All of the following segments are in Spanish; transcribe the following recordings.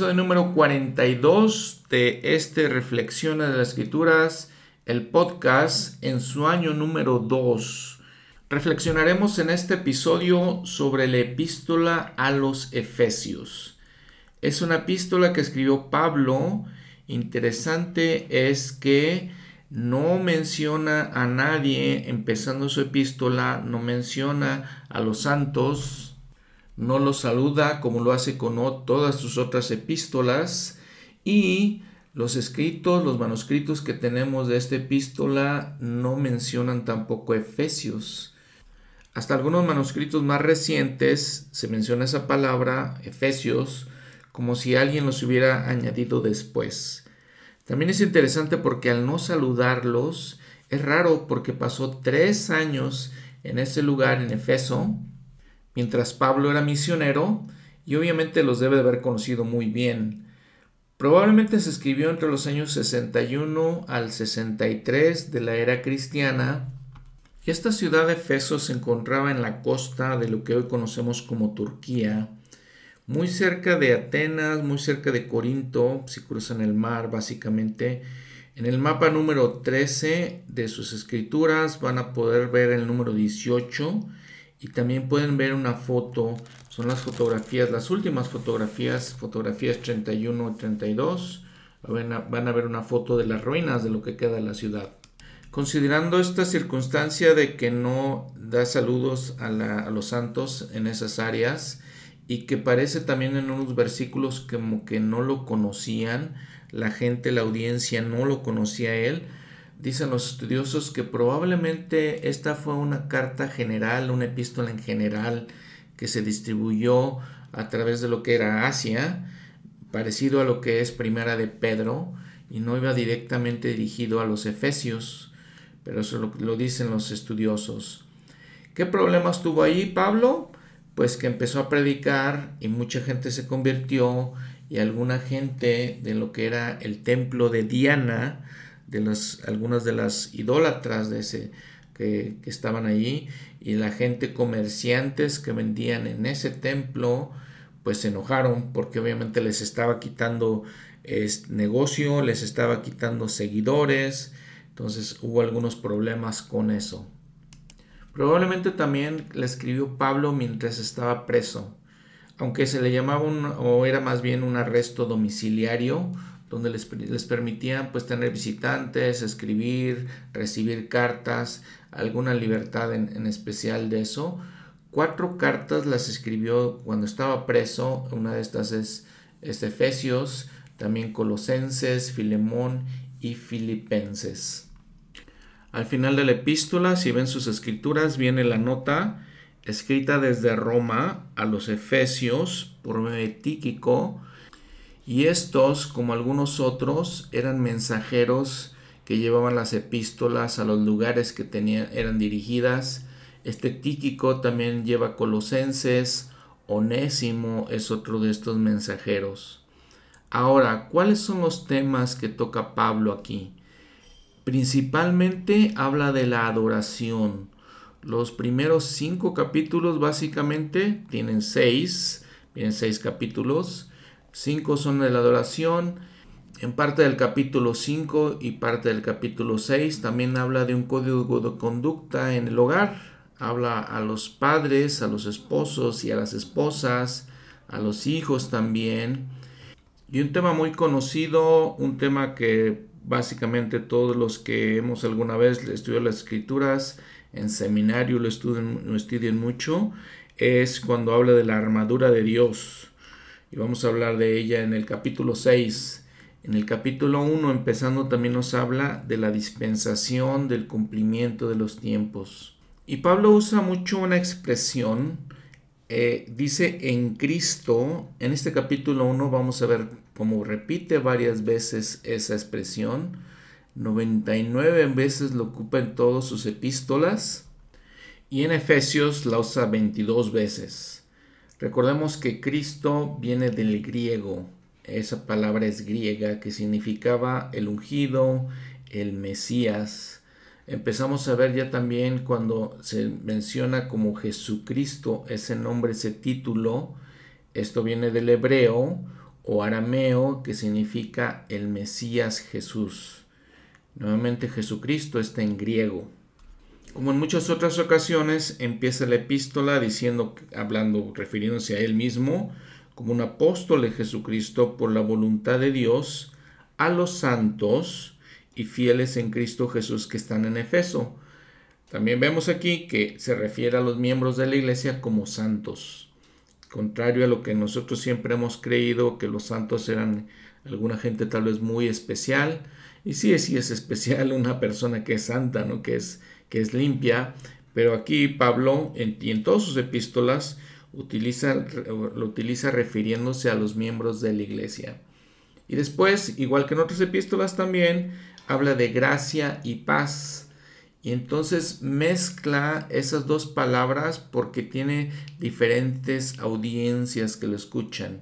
episodio número 42 de este Reflexiones de las Escrituras, el podcast en su año número 2. Reflexionaremos en este episodio sobre la epístola a los Efesios. Es una epístola que escribió Pablo. Interesante es que no menciona a nadie empezando su epístola, no menciona a los santos, no los saluda como lo hace con todas sus otras epístolas y los escritos, los manuscritos que tenemos de esta epístola no mencionan tampoco Efesios. Hasta algunos manuscritos más recientes se menciona esa palabra, Efesios, como si alguien los hubiera añadido después. También es interesante porque al no saludarlos, es raro porque pasó tres años en ese lugar, en Efeso, mientras Pablo era misionero y obviamente los debe de haber conocido muy bien. Probablemente se escribió entre los años 61 al 63 de la era cristiana y esta ciudad de Efeso se encontraba en la costa de lo que hoy conocemos como Turquía, muy cerca de Atenas, muy cerca de Corinto, si cruzan el mar básicamente. En el mapa número 13 de sus escrituras van a poder ver el número 18 y también pueden ver una foto, son las fotografías, las últimas fotografías, fotografías 31 y 32, van a, ver una foto de las ruinas de lo que queda de la ciudad. Considerando esta circunstancia de que no da saludos a, a los santos en esas áreas y que parece también en unos versículos como que no lo conocían, la gente, la audiencia no lo conocía a él, Dicen los estudiosos que probablemente esta fue una carta general, una epístola en general que se distribuyó a través de lo que era Asia, parecido a lo que es Primera de Pedro, y no iba directamente dirigido a los efesios, pero eso lo, lo dicen los estudiosos. ¿Qué problemas tuvo ahí Pablo? Pues que empezó a predicar y mucha gente se convirtió y alguna gente de lo que era el templo de Diana, de las, algunas de las idólatras de ese, que, estaban allí y la gente comerciantes que vendían en ese templo pues se enojaron porque obviamente les estaba quitando negocio, les estaba quitando seguidores, entonces hubo algunos problemas con eso. Probablemente también le escribió Pablo mientras estaba preso, aunque se le llamaba un, o era más bien un arresto domiciliario, donde les, les, permitían pues tener visitantes, escribir, recibir cartas, alguna libertad en, especial de eso. Cuatro cartas las escribió cuando estaba preso, una de estas es, es Efesios, también Colosenses, Filemón y Filipenses. Al final de la epístola, si ven sus escrituras, viene la nota escrita desde Roma a los Efesios por medio y estos, como algunos otros, eran mensajeros que llevaban las epístolas a los lugares que tenían, eran dirigidas. Este Tíquico también lleva Colosenses, Onésimo es otro de estos mensajeros. Ahora, ¿cuáles son los temas que toca Pablo aquí? Principalmente habla de la adoración. Los primeros cinco capítulos básicamente tienen seis, tienen seis capítulos 5 son de la adoración. En parte del capítulo 5 y parte del capítulo 6 también habla de un código de conducta en el hogar. Habla a los padres, a los esposos y a las esposas, a los hijos también. Y un tema muy conocido, un tema que básicamente todos los que hemos alguna vez estudiado las escrituras en seminario lo estudian, lo estudian mucho, es cuando habla de la armadura de Dios y vamos a hablar de ella en el capítulo 6. En el capítulo 1, empezando, también nos habla de la dispensación del cumplimiento de los tiempos. Y Pablo usa mucho una expresión, eh, dice en Cristo, en este capítulo 1 vamos a ver cómo repite varias veces esa expresión, 99 veces lo ocupa en todas sus epístolas y en Efesios la usa 22 veces. Recordemos que Cristo viene del griego. Esa palabra es griega que significaba el ungido, el Mesías. Empezamos a ver ya también cuando se menciona como Jesucristo ese nombre, ese título. Esto viene del hebreo o arameo que significa el Mesías Jesús. Nuevamente Jesucristo está en griego. Como en muchas otras ocasiones, empieza la epístola diciendo, hablando, refiriéndose a él mismo, como un apóstol de Jesucristo por la voluntad de Dios, a los santos y fieles en Cristo Jesús que están en Efeso. También vemos aquí que se refiere a los miembros de la iglesia como santos contrario a lo que nosotros siempre hemos creído, que los santos eran alguna gente tal vez muy especial. Y sí, sí es especial una persona que es santa, ¿no? que, es, que es limpia, pero aquí Pablo en, y en todas sus epístolas utiliza, lo utiliza refiriéndose a los miembros de la iglesia. Y después, igual que en otras epístolas también, habla de gracia y paz y entonces mezcla esas dos palabras porque tiene diferentes audiencias que lo escuchan.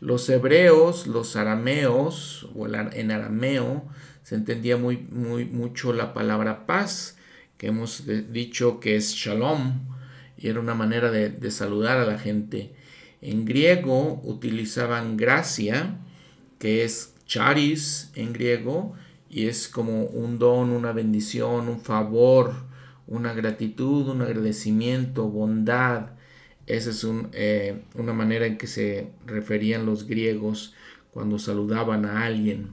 Los hebreos, los arameos, o en arameo, se entendía muy, muy mucho la palabra paz, que hemos dicho que es shalom, y era una manera de, saludar a la gente. En griego utilizaban gracia, que es charis en griego, y es como un don, una bendición, un favor, una gratitud, un agradecimiento, bondad. Esa es eh, una manera en que se referían los griegos cuando saludaban a alguien.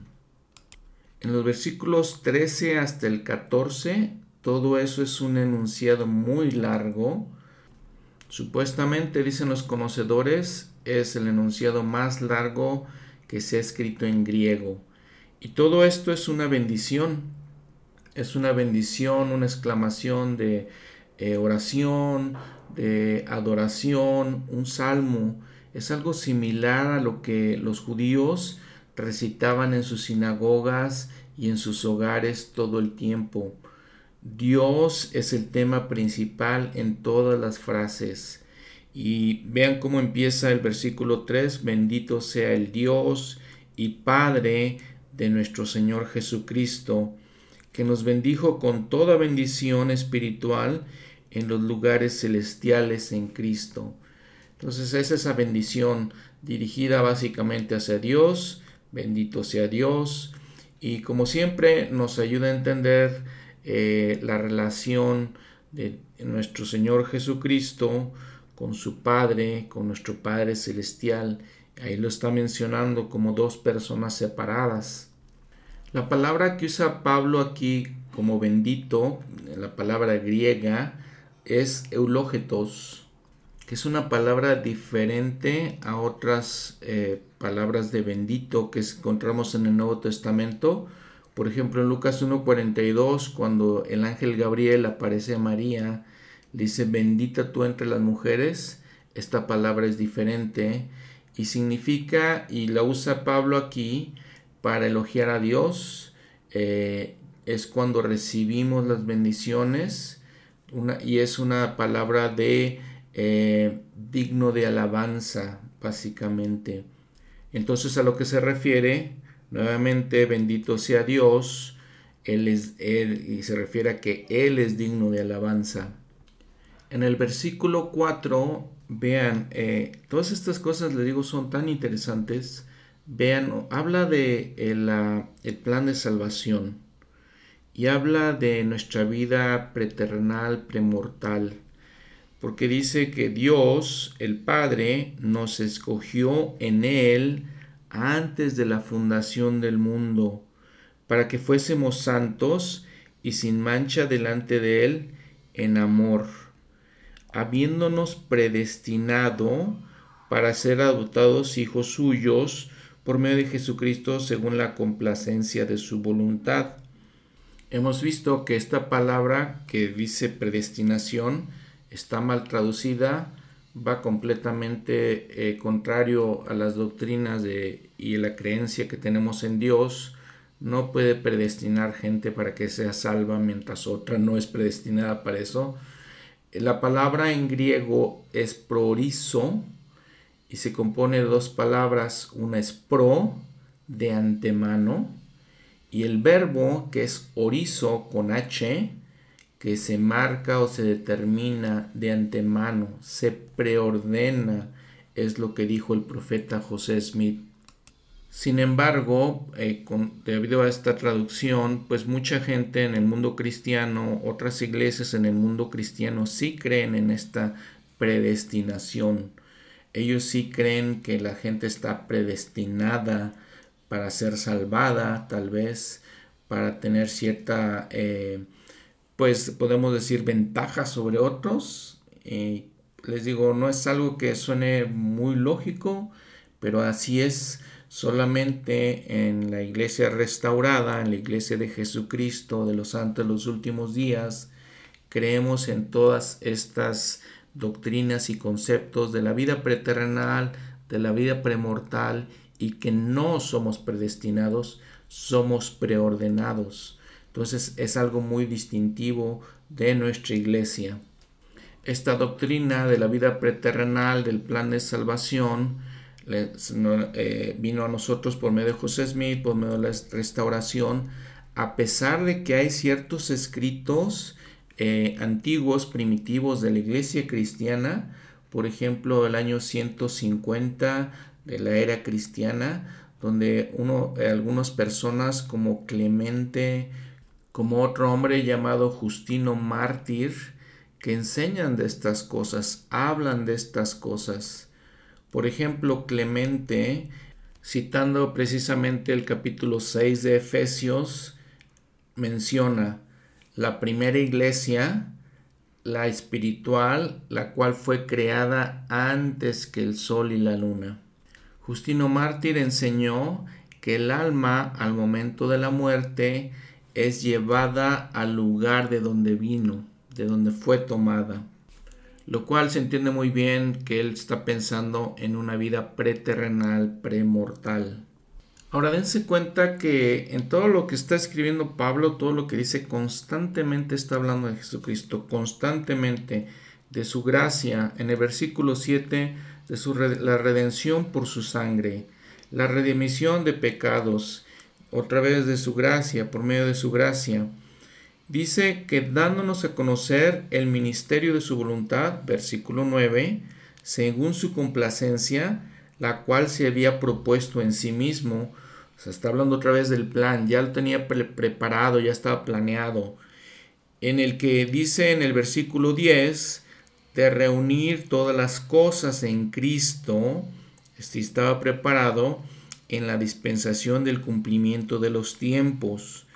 En los versículos 13 hasta el 14, todo eso es un enunciado muy largo. Supuestamente, dicen los conocedores, es el enunciado más largo que se ha escrito en griego. Y todo esto es una bendición, es una bendición, una exclamación de eh, oración, de adoración, un salmo. Es algo similar a lo que los judíos recitaban en sus sinagogas y en sus hogares todo el tiempo. Dios es el tema principal en todas las frases. Y vean cómo empieza el versículo 3, bendito sea el Dios y Padre de nuestro Señor Jesucristo, que nos bendijo con toda bendición espiritual en los lugares celestiales en Cristo. Entonces es esa bendición dirigida básicamente hacia Dios, bendito sea Dios, y como siempre nos ayuda a entender eh, la relación de nuestro Señor Jesucristo con su Padre, con nuestro Padre Celestial. Ahí lo está mencionando como dos personas separadas. La palabra que usa Pablo aquí como bendito, la palabra griega, es eulógetos, que es una palabra diferente a otras eh, palabras de bendito que encontramos en el Nuevo Testamento. Por ejemplo, en Lucas 1.42, cuando el ángel Gabriel aparece a María, dice, bendita tú entre las mujeres, esta palabra es diferente y significa, y la usa Pablo aquí, para elogiar a Dios eh, es cuando recibimos las bendiciones y es una palabra de eh, digno de alabanza básicamente. Entonces a lo que se refiere nuevamente bendito sea Dios. Él es y se refiere a que él es digno de alabanza. En el versículo 4 vean eh, todas estas cosas le digo son tan interesantes. Vean, habla de el, plan de salvación. Y habla de nuestra vida preternal, premortal, porque dice que Dios, el Padre, nos escogió en Él antes de la fundación del mundo, para que fuésemos santos y sin mancha delante de Él en amor, habiéndonos predestinado para ser adoptados hijos suyos, por medio de Jesucristo según la complacencia de su voluntad. Hemos visto que esta palabra que dice predestinación está mal traducida, va completamente eh, contrario a las doctrinas de, y la creencia que tenemos en Dios. No puede predestinar gente para que sea salva mientras otra no es predestinada para eso. La palabra en griego es prorizo, y se compone de dos palabras, una es pro, de antemano, y el verbo que es orizo con H, que se marca o se determina de antemano, se preordena, es lo que dijo el profeta José Smith. Sin embargo, eh, debido a esta traducción, pues mucha gente en el mundo cristiano, otras iglesias en el mundo cristiano sí creen en esta predestinación. Ellos sí creen que la gente está predestinada para ser salvada, tal vez, para tener cierta, eh, pues podemos decir, ventaja sobre otros. Y les digo, no es algo que suene muy lógico, pero así es solamente en la iglesia restaurada, en la iglesia de Jesucristo, de los santos de los últimos días, creemos en todas estas doctrinas y conceptos de la vida preterrenal, de la vida premortal y que no somos predestinados, somos preordenados. Entonces es algo muy distintivo de nuestra iglesia. Esta doctrina de la vida preterrenal, del plan de salvación, eh, vino a nosotros por medio de José Smith, por medio de la restauración, a pesar de que hay ciertos escritos eh, antiguos, primitivos de la iglesia cristiana, por ejemplo, el año 150 de la era cristiana, donde uno, eh, algunas personas como Clemente, como otro hombre llamado Justino Mártir, que enseñan de estas cosas, hablan de estas cosas. Por ejemplo, Clemente, citando precisamente el capítulo 6 de Efesios, menciona la primera iglesia, la espiritual, la cual fue creada antes que el sol y la luna. Justino Mártir enseñó que el alma al momento de la muerte es llevada al lugar de donde vino, de donde fue tomada lo cual se entiende muy bien que él está pensando en una vida preterrenal, premortal. Ahora dense cuenta que en todo lo que está escribiendo Pablo, todo lo que dice constantemente está hablando de Jesucristo, constantemente de su gracia. En el versículo 7, de su, la redención por su sangre, la redemisión de pecados, otra vez de su gracia, por medio de su gracia dice que dándonos a conocer el ministerio de su voluntad, versículo 9, según su complacencia, la cual se había propuesto en sí mismo. O está hablando otra vez del plan, ya lo tenía preparado, ya estaba planeado. En el que dice en el versículo 10, de reunir todas las cosas en Cristo, este estaba preparado en la dispensación del cumplimiento de los tiempos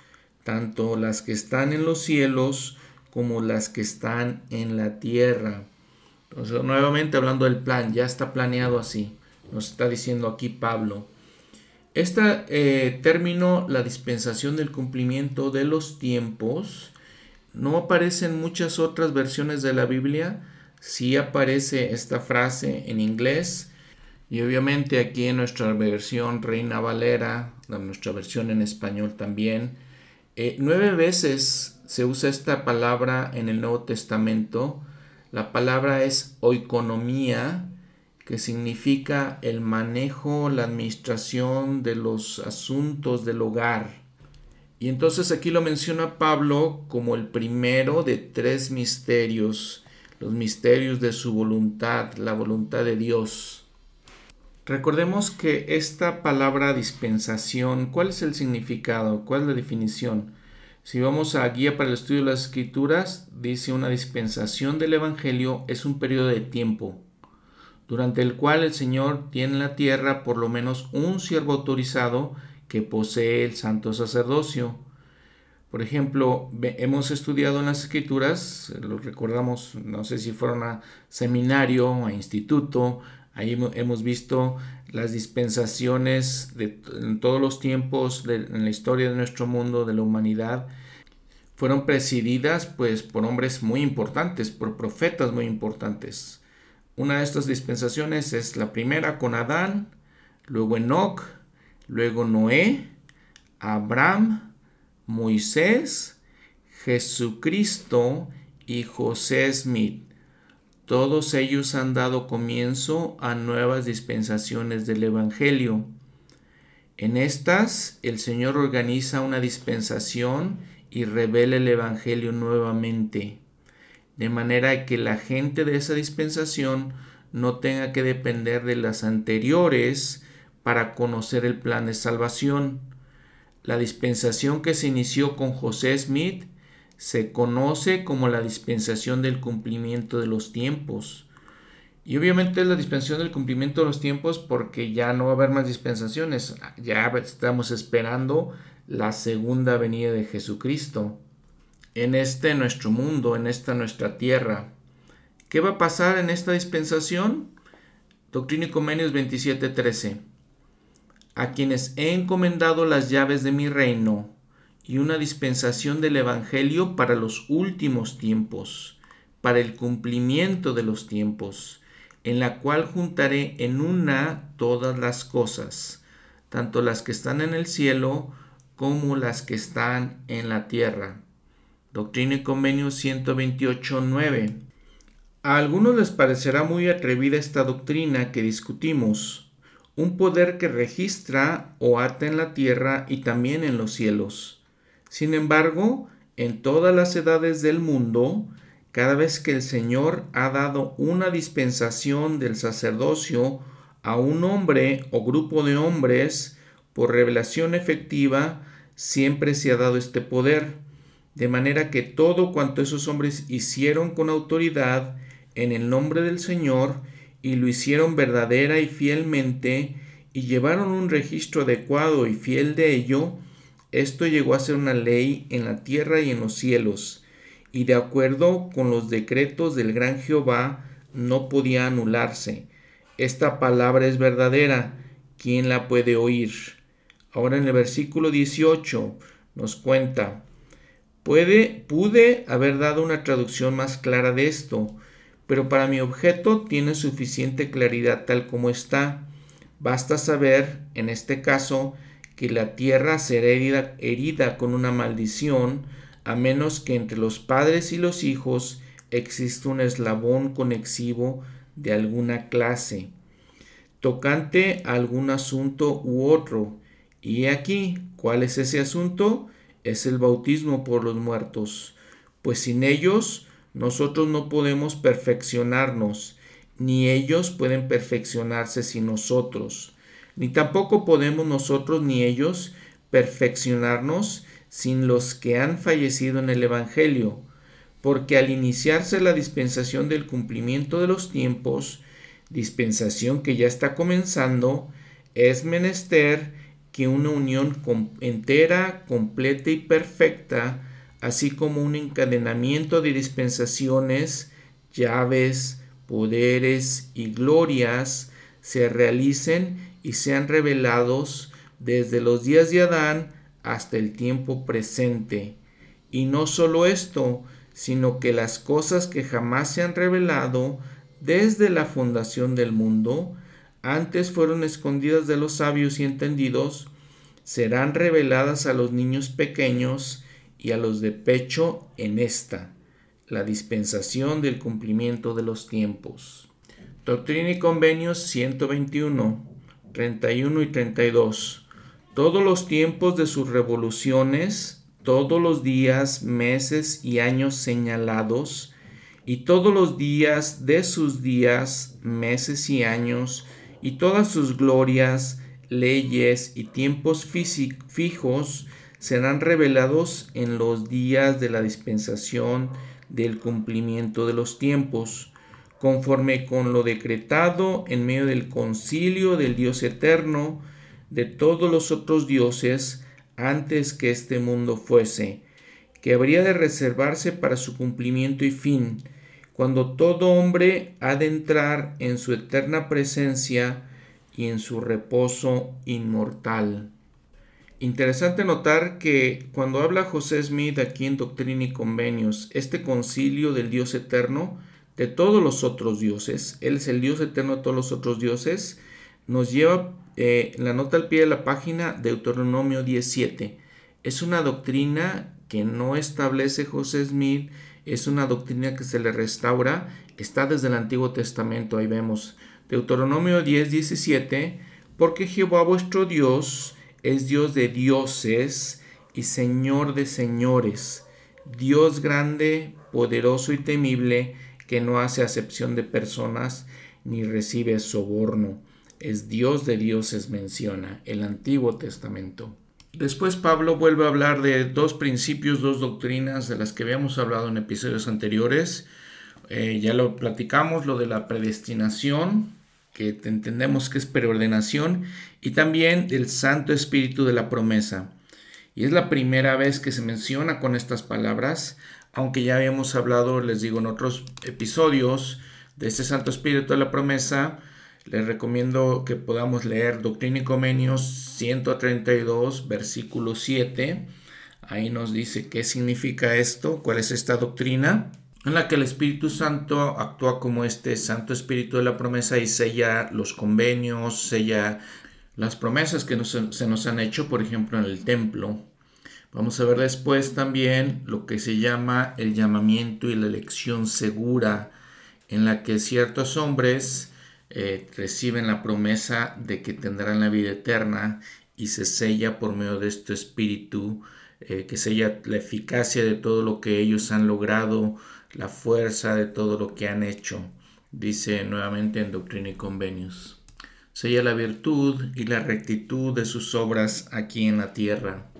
tanto las que están en los cielos como las que están en la tierra. Entonces, nuevamente hablando del plan, ya está planeado así, nos está diciendo aquí Pablo. Este eh, término, la dispensación del cumplimiento de los tiempos, no aparece en muchas otras versiones de la Biblia, sí aparece esta frase en inglés y obviamente aquí en nuestra versión Reina Valera, nuestra versión en español también, eh, nueve veces se usa esta palabra en el Nuevo Testamento. La palabra es oikonomía, que significa el manejo, la administración de los asuntos del hogar. Y entonces aquí lo menciona Pablo como el primero de tres misterios, los misterios de su voluntad, la voluntad de Dios. Recordemos que esta palabra dispensación, ¿cuál es el significado? ¿Cuál es la definición? Si vamos a Guía para el Estudio de las Escrituras, dice una dispensación del Evangelio es un periodo de tiempo durante el cual el Señor tiene en la tierra por lo menos un siervo autorizado que posee el santo sacerdocio. Por ejemplo, hemos estudiado en las escrituras, lo recordamos, no sé si fueron a seminario, a instituto, Ahí hemos visto las dispensaciones de, en todos los tiempos en la historia de nuestro mundo, de la humanidad. Fueron presididas pues por hombres muy importantes, por profetas muy importantes. Una de estas dispensaciones es la primera con Adán, luego Enoch, luego Noé, Abraham, Moisés, Jesucristo y José Smith. Todos ellos han dado comienzo a nuevas dispensaciones del Evangelio. En estas, el Señor organiza una dispensación y revela el Evangelio nuevamente, de manera que la gente de esa dispensación no tenga que depender de las anteriores para conocer el plan de salvación. La dispensación que se inició con José Smith se conoce como la dispensación del cumplimiento de los tiempos. Y obviamente es la dispensación del cumplimiento de los tiempos porque ya no va a haber más dispensaciones. Ya estamos esperando la segunda venida de Jesucristo en este nuestro mundo, en esta nuestra tierra. ¿Qué va a pasar en esta dispensación? Doctrina y Convenios 27:13. A quienes he encomendado las llaves de mi reino y una dispensación del Evangelio para los últimos tiempos, para el cumplimiento de los tiempos en la cual juntaré en una todas las cosas, tanto las que están en el cielo como las que están en la tierra. Doctrina y Convenio 128.9. A algunos les parecerá muy atrevida esta doctrina que discutimos, un poder que registra o ata en la tierra y también en los cielos. Sin embargo, en todas las edades del mundo, cada vez que el Señor ha dado una dispensación del sacerdocio a un hombre o grupo de hombres por revelación efectiva, siempre se ha dado este poder, de manera que todo cuanto esos hombres hicieron con autoridad en el nombre del Señor, y lo hicieron verdadera y fielmente, y llevaron un registro adecuado y fiel de ello, esto llegó a ser una ley en la tierra y en los cielos, y de acuerdo con los decretos del gran Jehová no podía anularse. Esta palabra es verdadera, ¿quién la puede oír? Ahora en el versículo 18 nos cuenta, puede, pude haber dado una traducción más clara de esto, pero para mi objeto tiene suficiente claridad tal como está. Basta saber, en este caso, que la tierra será herida, herida con una maldición, a menos que entre los padres y los hijos exista un eslabón conexivo de alguna clase, tocante a algún asunto u otro. Y aquí, ¿cuál es ese asunto? Es el bautismo por los muertos, pues sin ellos nosotros no podemos perfeccionarnos, ni ellos pueden perfeccionarse sin nosotros, ni tampoco podemos nosotros ni ellos perfeccionarnos sin los que han fallecido en el Evangelio, porque al iniciarse la dispensación del cumplimiento de los tiempos, dispensación que ya está comenzando, es menester que una unión entera, completa y perfecta, así como un encadenamiento de dispensaciones, llaves, poderes y glorias, se realicen y sean revelados desde los días de Adán hasta el tiempo presente. Y no solo esto, sino que las cosas que jamás se han revelado desde la fundación del mundo, antes fueron escondidas de los sabios y entendidos, serán reveladas a los niños pequeños y a los de pecho en esta, la dispensación del cumplimiento de los tiempos. Doctrina y Convenios 121, 31 y 32 todos los tiempos de sus revoluciones, todos los días, meses y años señalados, y todos los días de sus días, meses y años, y todas sus glorias, leyes y tiempos fijos serán revelados en los días de la dispensación del cumplimiento de los tiempos, conforme con lo decretado en medio del concilio del Dios eterno, de todos los otros dioses antes que este mundo fuese, que habría de reservarse para su cumplimiento y fin, cuando todo hombre ha de entrar en su eterna presencia y en su reposo inmortal. Interesante notar que cuando habla José Smith aquí en Doctrina y Convenios, este concilio del Dios eterno, de todos los otros dioses, Él es el Dios eterno de todos los otros dioses, nos lleva eh, la nota al pie de la página Deuteronomio 17. Es una doctrina que no establece José Smith, es una doctrina que se le restaura, está desde el Antiguo Testamento, ahí vemos Deuteronomio 10, 17, porque Jehová vuestro Dios es Dios de dioses y Señor de señores, Dios grande, poderoso y temible, que no hace acepción de personas ni recibe soborno es Dios de dioses menciona, el Antiguo Testamento. Después Pablo vuelve a hablar de dos principios, dos doctrinas de las que habíamos hablado en episodios anteriores. Eh, ya lo platicamos, lo de la predestinación, que entendemos que es preordenación, y también el Santo Espíritu de la promesa. Y es la primera vez que se menciona con estas palabras, aunque ya habíamos hablado, les digo, en otros episodios de este Santo Espíritu de la promesa. Les recomiendo que podamos leer Doctrina y Comenios 132, versículo 7. Ahí nos dice qué significa esto, cuál es esta doctrina, en la que el Espíritu Santo actúa como este Santo Espíritu de la promesa y sella los convenios, sella las promesas que se nos han hecho, por ejemplo, en el templo. Vamos a ver después también lo que se llama el llamamiento y la elección segura, en la que ciertos hombres eh, reciben la promesa de que tendrán la vida eterna y se sella por medio de este espíritu, eh, que sella la eficacia de todo lo que ellos han logrado, la fuerza de todo lo que han hecho, dice nuevamente en Doctrina y Convenios sella la virtud y la rectitud de sus obras aquí en la tierra.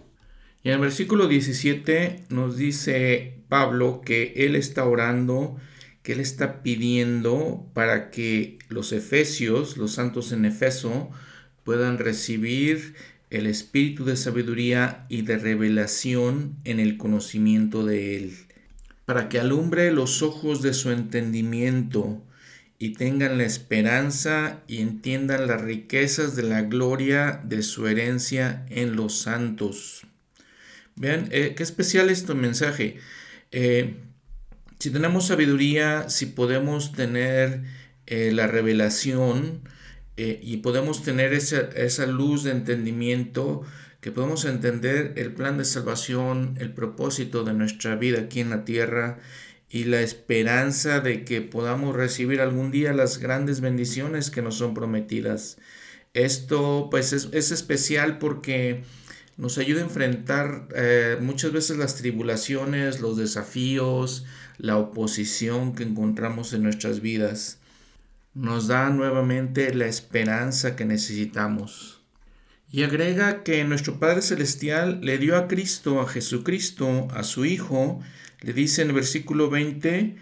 Y en el versículo 17 nos dice Pablo que él está orando, que él está pidiendo para que los efesios, los santos en Efeso, puedan recibir el espíritu de sabiduría y de revelación en el conocimiento de él, para que alumbre los ojos de su entendimiento, y tengan la esperanza y entiendan las riquezas de la gloria de su herencia en los santos. Vean, eh, qué especial este mensaje. Eh, si tenemos sabiduría, si podemos tener eh, la revelación y podemos tener esa, esa luz de entendimiento, que podemos entender el plan de salvación, el propósito de nuestra vida aquí en la tierra y la esperanza de que podamos recibir algún día las grandes bendiciones que nos son prometidas. Esto pues es, especial porque nos ayuda a enfrentar eh, muchas veces las tribulaciones, los desafíos, la oposición que encontramos en nuestras vidas. Nos da nuevamente la esperanza que necesitamos. Y agrega que nuestro Padre Celestial le dio a Cristo, a Jesucristo, a su Hijo, le dice en el versículo 20,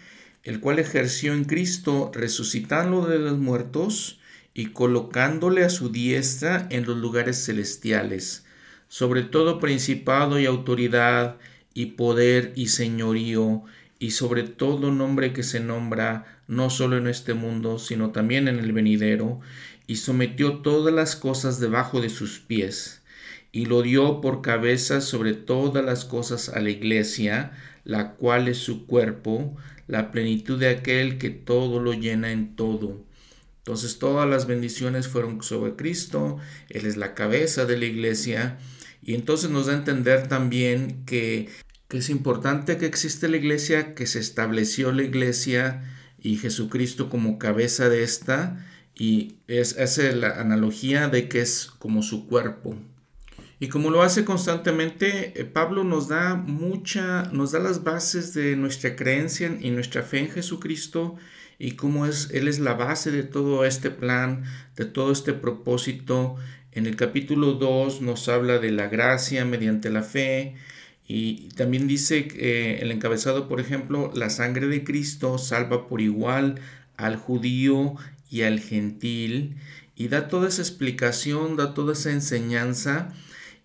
el cual ejerció en Cristo resucitando de los muertos y colocándole a su diestra en los lugares celestiales, sobre todo principado y autoridad y poder y señorío, y sobre todo nombre que se nombra no solo en este mundo, sino también en el venidero, y sometió todas las cosas debajo de sus pies, y lo dio por cabeza sobre todas las cosas a la iglesia, la cual es su cuerpo, la plenitud de aquel que todo lo llena en todo. Entonces todas las bendiciones fueron sobre Cristo, Él es la cabeza de la iglesia, y entonces nos da a entender también que, que es importante que existe la iglesia, que se estableció la iglesia y Jesucristo como cabeza de esta, y es, hace la analogía de que es como su cuerpo. Y como lo hace constantemente, eh, Pablo nos da mucha, nos da las bases de nuestra creencia y nuestra fe en Jesucristo y cómo es, Él es la base de todo este plan, de todo este propósito. En el capítulo 2 nos habla de la gracia mediante la fe y también dice eh, el encabezado, por ejemplo, la sangre de Cristo salva por igual al judío y al gentil y da toda esa explicación, da toda esa enseñanza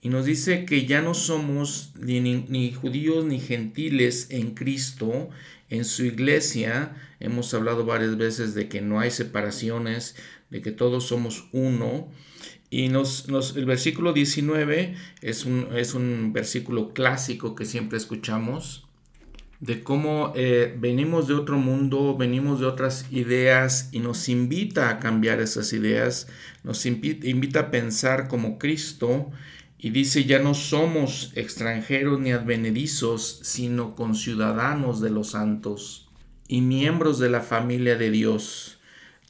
y nos dice que ya no somos ni, judíos ni gentiles en Cristo, en su iglesia. Hemos hablado varias veces de que no hay separaciones, de que todos somos uno. Y nos, el versículo 19 es un, es un versículo clásico que siempre escuchamos, de cómo eh, venimos de otro mundo, venimos de otras ideas y nos invita a cambiar esas ideas, nos invita a pensar como Cristo y dice, ya no somos extranjeros ni advenedizos, sino conciudadanos de los santos y miembros de la familia de Dios.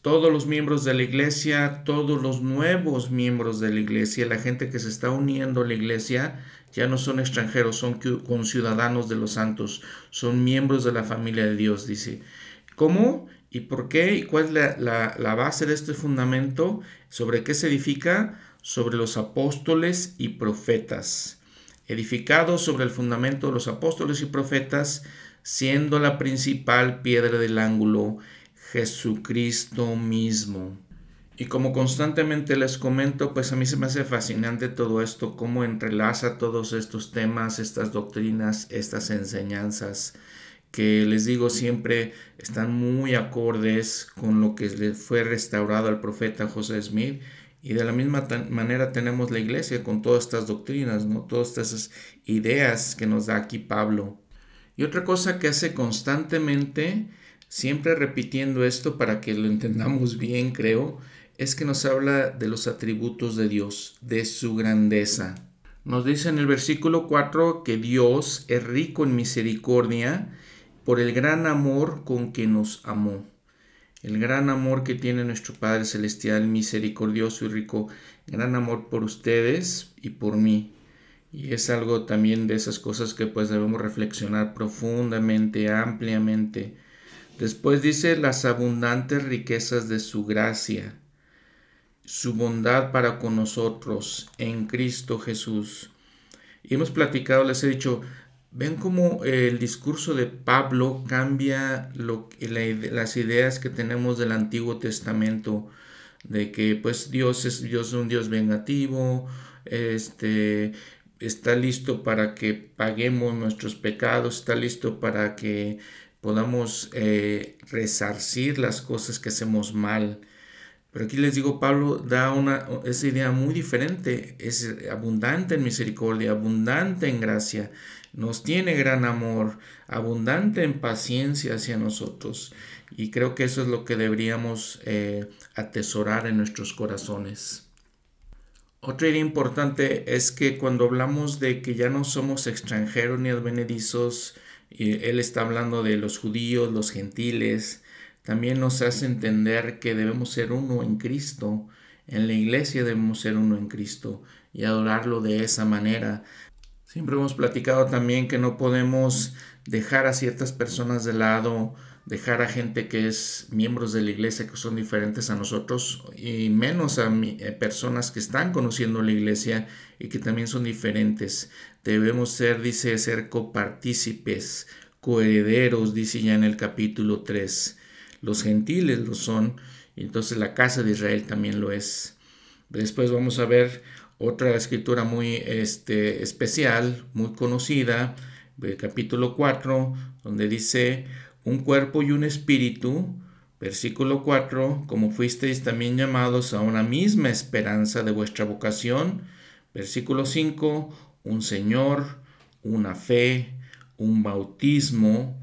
Todos los miembros de la iglesia, todos los nuevos miembros de la iglesia, la gente que se está uniendo a la iglesia, ya no son extranjeros, son conciudadanos de los santos, son miembros de la familia de Dios, dice. ¿Cómo? ¿Y por qué? ¿Y cuál es la, base de este fundamento? ¿Sobre qué se edifica? Sobre los apóstoles y profetas. Edificado sobre el fundamento de los apóstoles y profetas, siendo la principal piedra del ángulo Jesucristo mismo. Y como constantemente les comento, pues a mí se me hace fascinante todo esto, cómo entrelaza todos estos temas, estas doctrinas, estas enseñanzas que les digo siempre están muy acordes con lo que le fue restaurado al profeta José Smith y de la misma manera tenemos la iglesia con todas estas doctrinas, ¿no? Todas estas ideas que nos da aquí Pablo. Y otra cosa que hace constantemente, siempre repitiendo esto para que lo entendamos bien, creo, es que nos habla de los atributos de Dios, de su grandeza. Nos dice en el versículo 4 que Dios es rico en misericordia por el gran amor con que nos amó. El gran amor que tiene nuestro Padre Celestial, misericordioso y rico, gran amor por ustedes y por mí. Y es algo también de esas cosas que pues debemos reflexionar profundamente, ampliamente. Después dice las abundantes riquezas de su gracia su bondad para con nosotros en Cristo Jesús. Y hemos platicado, les he dicho, ven cómo el discurso de Pablo cambia las ideas que tenemos del Antiguo Testamento, de que pues Dios es Dios, un Dios vengativo, este, está listo para que paguemos nuestros pecados, está listo para que podamos eh, resarcir las cosas que hacemos mal. Pero aquí les digo, Pablo da una, esa idea muy diferente, es abundante en misericordia, abundante en gracia, nos tiene gran amor, abundante en paciencia hacia nosotros. Y creo que eso es lo que deberíamos eh, atesorar en nuestros corazones. Otra idea importante es que cuando hablamos de que ya no somos extranjeros ni advenedizos, él está hablando de los judíos, los gentiles, también nos hace entender que debemos ser uno en Cristo. En la iglesia debemos ser uno en Cristo y adorarlo de esa manera. Siempre hemos platicado también que no podemos dejar a ciertas personas de lado, dejar a gente que es miembros de la iglesia que son diferentes a nosotros y menos a eh, personas que están conociendo la iglesia y que también son diferentes. Debemos ser, dice, ser copartícipes, coherederos, dice ya en el capítulo 3 los gentiles lo son, y entonces la casa de Israel también lo es. Después vamos a ver otra escritura muy este, especial, muy conocida, el capítulo 4, donde dice, un cuerpo y un espíritu, versículo 4, como fuisteis también llamados a una misma esperanza de vuestra vocación, versículo 5, un Señor, una fe, un bautismo,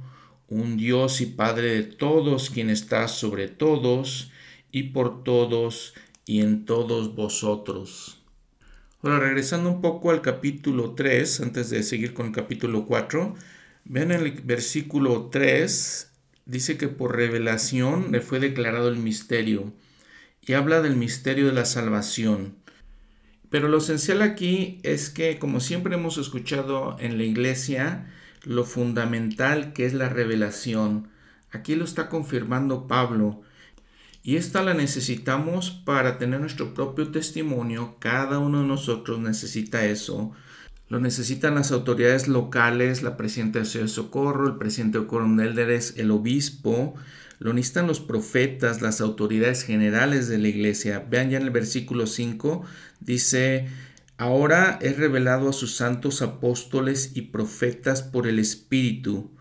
un Dios y Padre de todos, quien está sobre todos y por todos y en todos vosotros. Ahora, regresando un poco al capítulo 3, antes de seguir con el capítulo 4, ven el versículo 3, dice que por revelación le fue declarado el misterio y habla del misterio de la salvación. Pero lo esencial aquí es que, como siempre hemos escuchado en la iglesia, lo fundamental que es la revelación. Aquí lo está confirmando Pablo. Y esta la necesitamos para tener nuestro propio testimonio. Cada uno de nosotros necesita eso. Lo necesitan las autoridades locales, la presidenta de de Socorro, el presidente de Coronelderes, el obispo. Lo necesitan los profetas, las autoridades generales de la iglesia. Vean ya en el versículo 5, dice Ahora es revelado a sus santos apóstoles y profetas por el Espíritu,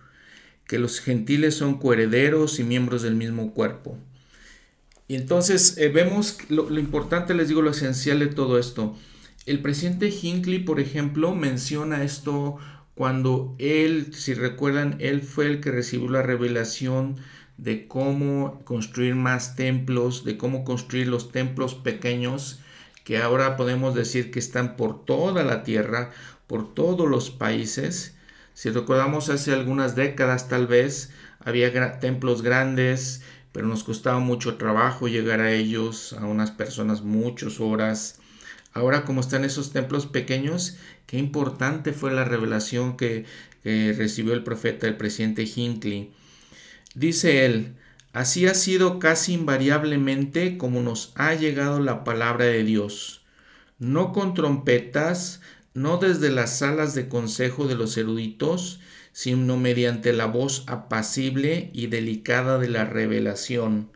que los gentiles son coherederos y miembros del mismo cuerpo. Y entonces eh, vemos lo, lo, importante, les digo, lo esencial de todo esto. El presidente Hinckley, por ejemplo, menciona esto cuando él, si recuerdan, él fue el que recibió la revelación de cómo construir más templos, de cómo construir los templos pequeños que ahora podemos decir que están por toda la tierra, por todos los países. Si recordamos hace algunas décadas tal vez había templos grandes, pero nos costaba mucho trabajo llegar a ellos, a unas personas muchas horas. Ahora como están esos templos pequeños, qué importante fue la revelación que, que recibió el profeta, el presidente Hinckley. Dice él, Así ha sido casi invariablemente como nos ha llegado la palabra de Dios, no con trompetas, no desde las salas de consejo de los eruditos, sino mediante la voz apacible y delicada de la revelación.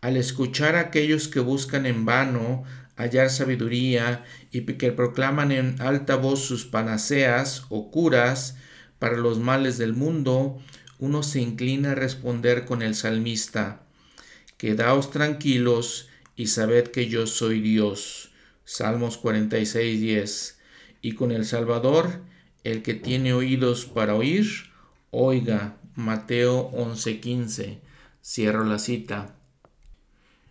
Al escuchar a aquellos que buscan en vano hallar sabiduría y que proclaman en alta voz sus panaceas o curas para los males del mundo, uno se inclina a responder con el salmista, Quedaos tranquilos y sabed que yo soy Dios. Salmos 46, 10. Y con el Salvador, el que tiene oídos para oír, oiga. Mateo 11, 15. Cierro la cita.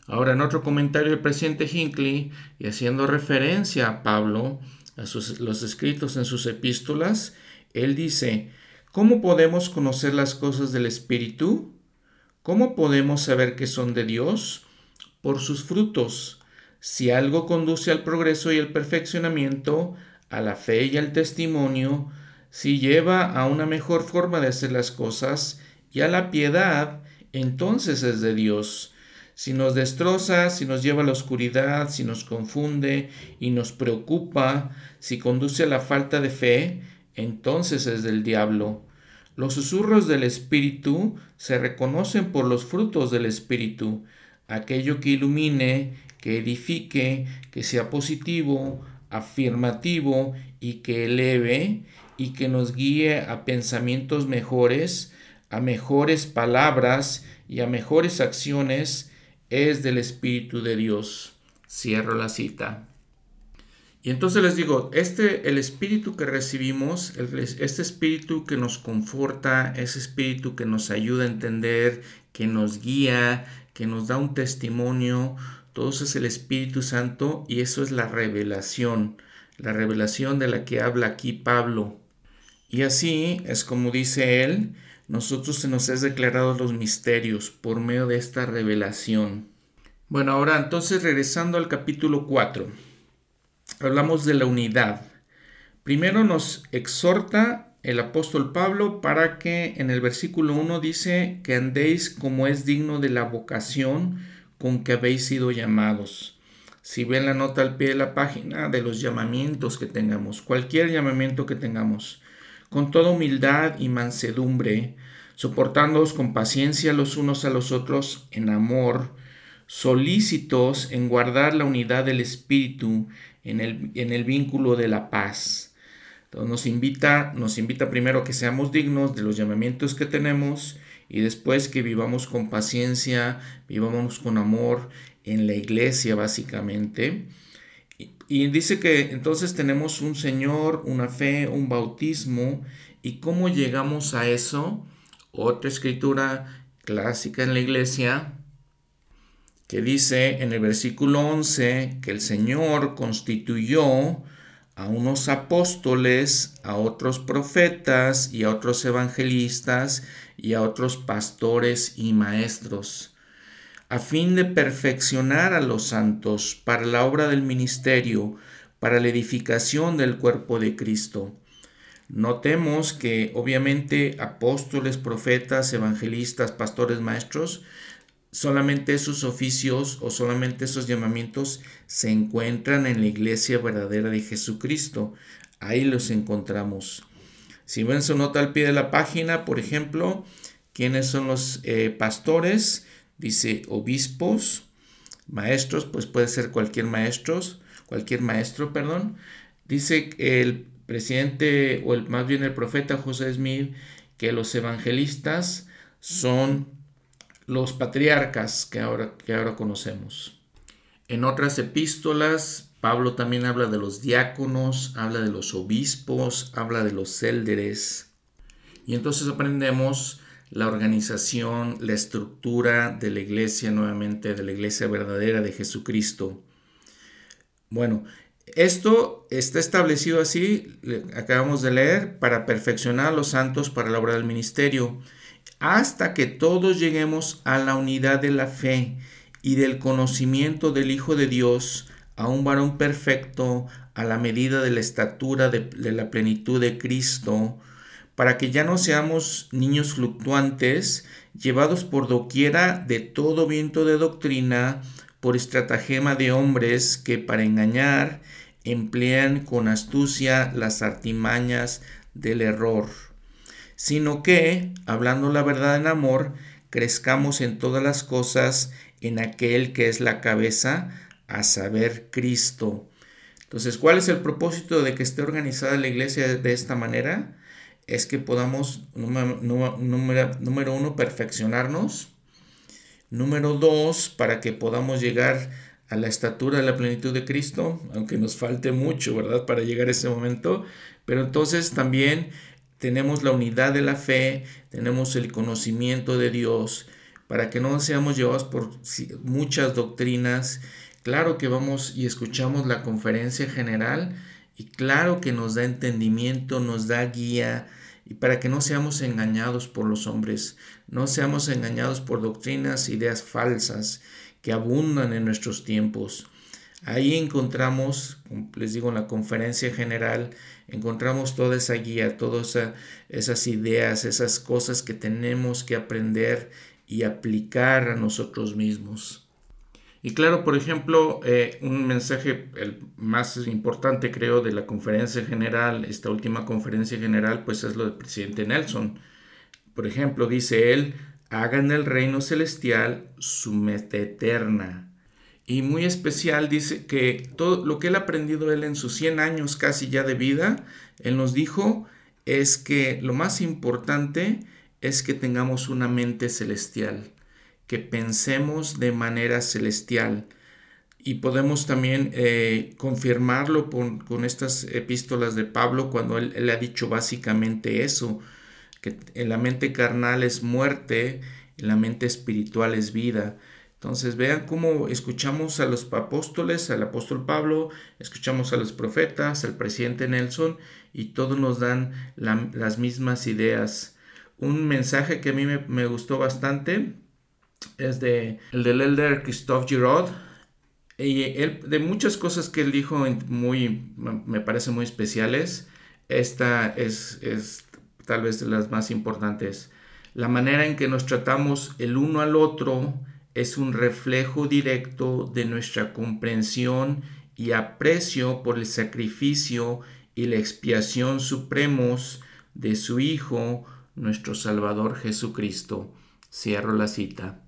Ahora, en otro comentario del presidente Hinckley, y haciendo referencia a Pablo, a sus, los escritos en sus epístolas, él dice, ¿Cómo podemos conocer las cosas del Espíritu? ¿Cómo podemos saber que son de Dios? Por sus frutos. Si algo conduce al progreso y al perfeccionamiento, a la fe y al testimonio, si lleva a una mejor forma de hacer las cosas y a la piedad, entonces es de Dios. Si nos destroza, si nos lleva a la oscuridad, si nos confunde y nos preocupa, si conduce a la falta de fe, entonces es del diablo. Los susurros del Espíritu se reconocen por los frutos del Espíritu, aquello que ilumine, que edifique, que sea positivo, afirmativo y que eleve y que nos guíe a pensamientos mejores, a mejores palabras y a mejores acciones, es del Espíritu de Dios. Cierro la cita. Y entonces les digo, este, el espíritu que recibimos, este espíritu que nos conforta, ese espíritu que nos ayuda a entender, que nos guía, que nos da un testimonio, todo eso es el Espíritu Santo y eso es la revelación, la revelación de la que habla aquí Pablo. Y así es como dice él, nosotros se nos es declarado los misterios por medio de esta revelación. Bueno, ahora entonces regresando al capítulo 4 hablamos de la unidad. Primero nos exhorta el apóstol Pablo para que en el versículo 1 dice que andéis como es digno de la vocación con que habéis sido llamados. Si ven la nota al pie de la página de los llamamientos que tengamos, cualquier llamamiento que tengamos, con toda humildad y mansedumbre, soportándoos con paciencia los unos a los otros en amor, solícitos en guardar la unidad del Espíritu en el, en el vínculo de la paz. Entonces nos invita, nos invita primero que seamos dignos de los llamamientos que tenemos y después que vivamos con paciencia, vivamos con amor en la iglesia básicamente. Y, dice que entonces tenemos un Señor, una fe, un bautismo. ¿Y cómo llegamos a eso? Otra escritura clásica en la iglesia, que dice en el versículo 11 que el Señor constituyó a unos apóstoles, a otros profetas y a otros evangelistas y a otros pastores y maestros, a fin de perfeccionar a los santos para la obra del ministerio, para la edificación del cuerpo de Cristo. Notemos que obviamente apóstoles, profetas, evangelistas, pastores, maestros, solamente esos oficios o solamente esos llamamientos se encuentran en la iglesia verdadera de Jesucristo. Ahí los encontramos. Si ven su nota al pie de la página, por ejemplo, ¿quiénes son los eh, pastores? Dice obispos, maestros, pues puede ser cualquier maestros, cualquier maestro, perdón. Dice el presidente o el, más bien el profeta José Smith que los evangelistas son los patriarcas que ahora, que ahora conocemos. En otras epístolas, Pablo también habla de los diáconos, habla de los obispos, habla de los célderes. Y entonces aprendemos la organización, la estructura de la iglesia nuevamente, de la iglesia verdadera de Jesucristo. Bueno, esto está establecido así, acabamos de leer, para perfeccionar a los santos para la obra del ministerio hasta que todos lleguemos a la unidad de la fe y del conocimiento del Hijo de Dios, a un varón perfecto, a la medida de la estatura de, la plenitud de Cristo, para que ya no seamos niños fluctuantes, llevados por doquiera de todo viento de doctrina, por estratagema de hombres que para engañar emplean con astucia las artimañas del error, sino que, hablando la verdad en amor, crezcamos en todas las cosas en aquel que es la cabeza, a saber, Cristo. Entonces, ¿cuál es el propósito de que esté organizada la iglesia de esta manera? Es que podamos, número, número, uno, perfeccionarnos. Número dos, para que podamos llegar a la estatura de la plenitud de Cristo, aunque nos falte mucho, ¿verdad? Para llegar a ese momento. Pero entonces también tenemos la unidad de la fe, tenemos el conocimiento de Dios, para que no seamos llevados por muchas doctrinas Claro que vamos y escuchamos la conferencia general y claro que nos da entendimiento, nos da guía y para que no seamos engañados por los hombres, no seamos engañados por doctrinas, ideas falsas que abundan en nuestros tiempos. Ahí encontramos, les digo, en la conferencia general, encontramos toda esa guía, todas esas ideas, esas cosas que tenemos que aprender y aplicar a nosotros mismos. Y claro, por ejemplo, eh, un mensaje el más importante creo de la conferencia general, esta última conferencia general, pues es lo del presidente Nelson. Por ejemplo, dice él, hagan el reino celestial su meta eterna. Y muy especial dice que todo lo que él ha aprendido él en sus 100 años casi ya de vida, él nos dijo, es que lo más importante es que tengamos una mente celestial que pensemos de manera celestial. Y podemos también eh, confirmarlo con, estas epístolas de Pablo cuando él, ha dicho básicamente eso, que la mente carnal es muerte, la mente espiritual es vida. Entonces vean cómo escuchamos a los apóstoles, al apóstol Pablo, escuchamos a los profetas, al presidente Nelson y todos nos dan las mismas ideas. Un mensaje que a mí me, gustó bastante es de el del elder Christophe Giraud. Y de muchas cosas que él dijo muy, me parece muy especiales, esta es, es tal vez de las más importantes. La manera en que nos tratamos el uno al otro es un reflejo directo de nuestra comprensión y aprecio por el sacrificio y la expiación supremos de su Hijo, nuestro Salvador Jesucristo. Cierro la cita.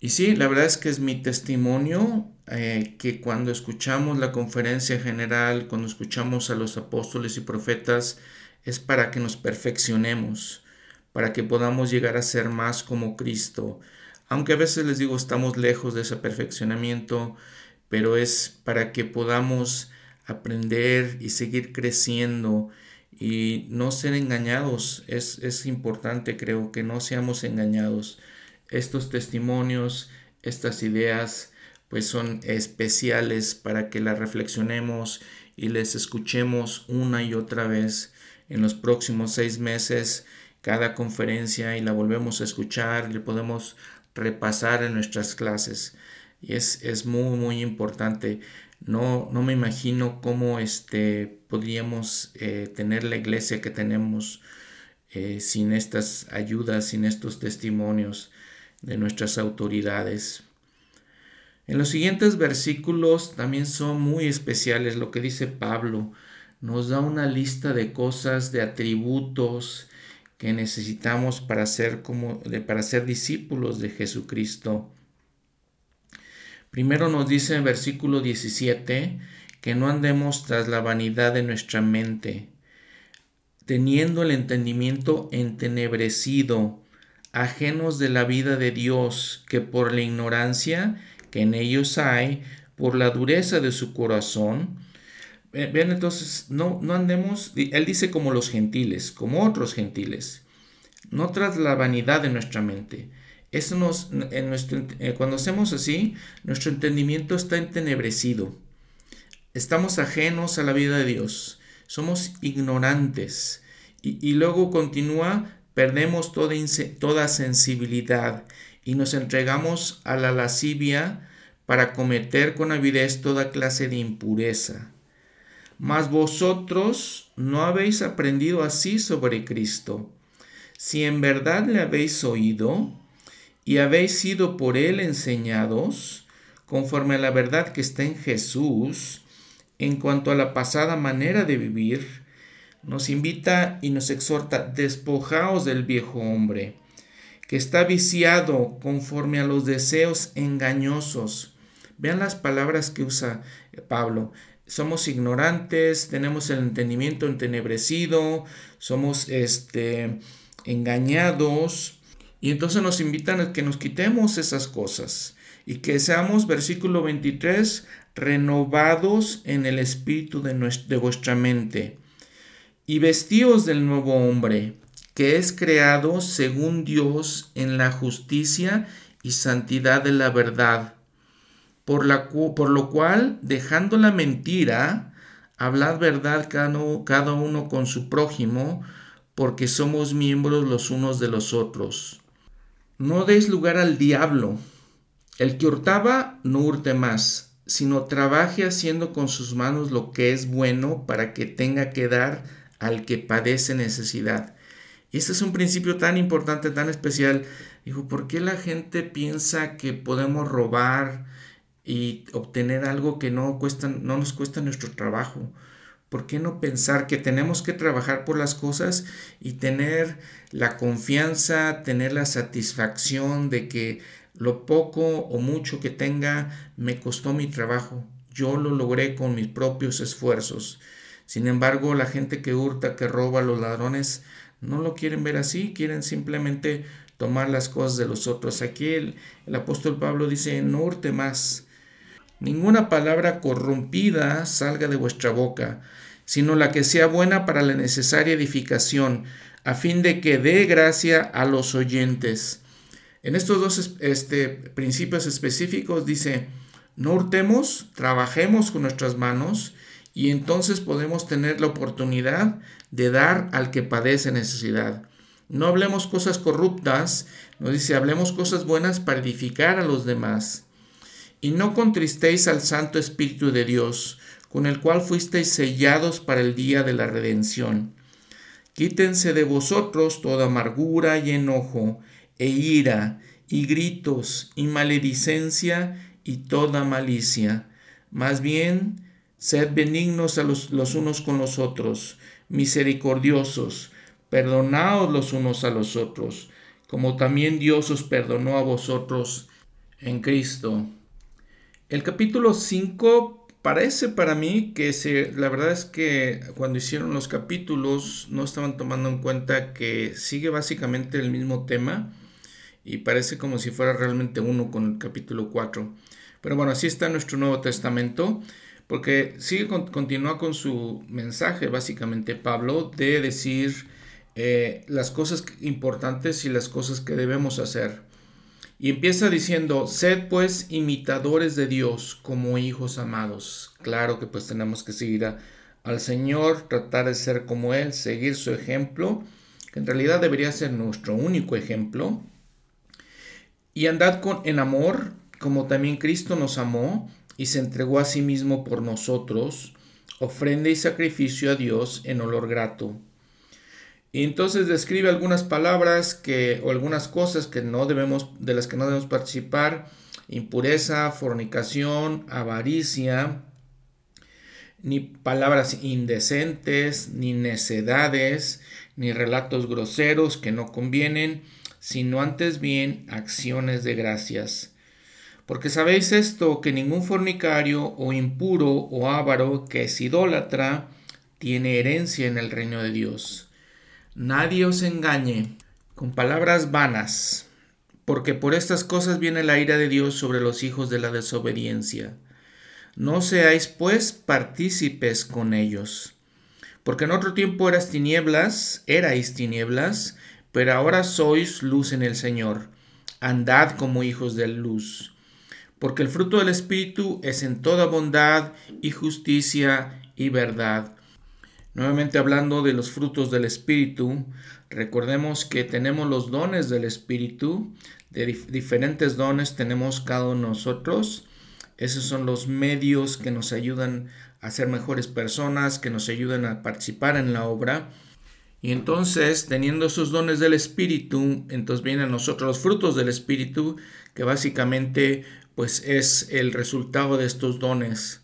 Y sí, la verdad es que es mi testimonio eh, que cuando escuchamos la conferencia general, cuando escuchamos a los apóstoles y profetas, es para que nos perfeccionemos, para que podamos llegar a ser más como Cristo. Aunque a veces les digo estamos lejos de ese perfeccionamiento, pero es para que podamos aprender y seguir creciendo y no ser engañados. Es, es importante, creo, que no seamos engañados estos testimonios, estas ideas, pues son especiales para que las reflexionemos y les escuchemos una y otra vez en los próximos seis meses cada conferencia y la volvemos a escuchar y podemos repasar en nuestras clases. Y es, es muy, muy importante. No, no me imagino cómo este, podríamos eh, tener la iglesia que tenemos eh, sin estas ayudas, sin estos testimonios de nuestras autoridades. En los siguientes versículos también son muy especiales lo que dice Pablo. Nos da una lista de cosas, de atributos que necesitamos para ser, como, para ser discípulos de Jesucristo. Primero nos dice en versículo 17 que no andemos tras la vanidad de nuestra mente, teniendo el entendimiento entenebrecido, ajenos de la vida de Dios, que por la ignorancia que en ellos hay, por la dureza de su corazón, Ven entonces, no, no andemos, él dice como los gentiles, como otros gentiles, no tras la vanidad de nuestra mente. Eso nos, en nuestro, eh, cuando hacemos así, nuestro entendimiento está entenebrecido. Estamos ajenos a la vida de Dios. Somos ignorantes. Y, y luego continúa perdemos toda, toda sensibilidad y nos entregamos a la lascivia para cometer con avidez toda clase de impureza. Mas vosotros no habéis aprendido así sobre Cristo. Si en verdad le habéis oído y habéis sido por él enseñados, conforme a la verdad que está en Jesús, en cuanto a la pasada manera de vivir, nos invita y nos exhorta, despojaos del viejo hombre, que está viciado conforme a los deseos engañosos. Vean las palabras que usa Pablo. Somos ignorantes, tenemos el entendimiento entenebrecido, somos este, engañados. Y entonces nos invitan a que nos quitemos esas cosas y que seamos, versículo 23, renovados en el espíritu de, de vuestra mente y vestíos del nuevo hombre, que es creado según Dios en la justicia y santidad de la verdad. Por, la, por lo cual, dejando la mentira, hablad verdad cada uno, con su prójimo, porque somos miembros los unos de los otros. No deis lugar al diablo. El que hurtaba, no hurte más, sino trabaje haciendo con sus manos lo que es bueno para que tenga que dar al que padece necesidad. Y este es un principio tan importante, tan especial. Dijo, ¿por qué la gente piensa que podemos robar y obtener algo que no, cuesta, no nos cuesta nuestro trabajo? ¿Por qué no pensar que tenemos que trabajar por las cosas y tener la confianza, tener la satisfacción de que lo poco o mucho que tenga me costó mi trabajo? Yo lo logré con mis propios esfuerzos. Sin embargo, la gente que hurta, que roba, los ladrones, no lo quieren ver así, quieren simplemente tomar las cosas de los otros. Aquí el, apóstol Pablo dice, no hurte más. Ninguna palabra corrompida salga de vuestra boca, sino la que sea buena para la necesaria edificación, a fin de que dé gracia a los oyentes. En estos dos este, principios específicos dice, no hurtemos, trabajemos con nuestras manos y entonces podemos tener la oportunidad de dar al que padece necesidad. No hablemos cosas corruptas, nos dice, hablemos cosas buenas para edificar a los demás. Y no contristéis al Santo Espíritu de Dios, con el cual fuisteis sellados para el día de la redención. Quítense de vosotros toda amargura y enojo, e ira, y gritos, y maledicencia, y toda malicia. Más bien, Sed benignos a los, unos con los otros, misericordiosos, perdonaos los unos a los otros, como también Dios os perdonó a vosotros en Cristo. El capítulo 5 parece para mí que se, la verdad es que cuando hicieron los capítulos no estaban tomando en cuenta que sigue básicamente el mismo tema y parece como si fuera realmente uno con el capítulo 4. Pero bueno, así está nuestro Nuevo Testamento. Porque sigue, continúa con su mensaje, básicamente, Pablo, de decir eh, las cosas importantes y las cosas que debemos hacer. Y empieza diciendo, sed pues imitadores de Dios como hijos amados. Claro que pues tenemos que seguir al Señor, tratar de ser como Él, seguir su ejemplo, que en realidad debería ser nuestro único ejemplo. Y andad con, en amor, como también Cristo nos amó y se entregó a sí mismo por nosotros, ofrenda y sacrificio a Dios en olor grato. Y entonces describe algunas palabras que, o algunas cosas que no debemos, de las que no debemos participar, impureza, fornicación, avaricia, ni palabras indecentes, ni necedades, ni relatos groseros que no convienen, sino antes bien acciones de gracias. Porque sabéis esto, que ningún fornicario o impuro o avaro que es idólatra tiene herencia en el reino de Dios. Nadie os engañe con palabras vanas, porque por estas cosas viene la ira de Dios sobre los hijos de la desobediencia. No seáis pues partícipes con ellos, porque en otro tiempo eras tinieblas, erais tinieblas, pero ahora sois luz en el Señor. Andad como hijos de luz porque el fruto del Espíritu es en toda bondad y justicia y verdad. Nuevamente hablando de los frutos del Espíritu, recordemos que tenemos los dones del Espíritu, de diferentes dones tenemos cada uno de nosotros. Esos son los medios que nos ayudan a ser mejores personas, que nos ayuden a participar en la obra. Y entonces, teniendo esos dones del Espíritu, entonces vienen a nosotros los frutos del Espíritu, que básicamente pues es el resultado de estos dones.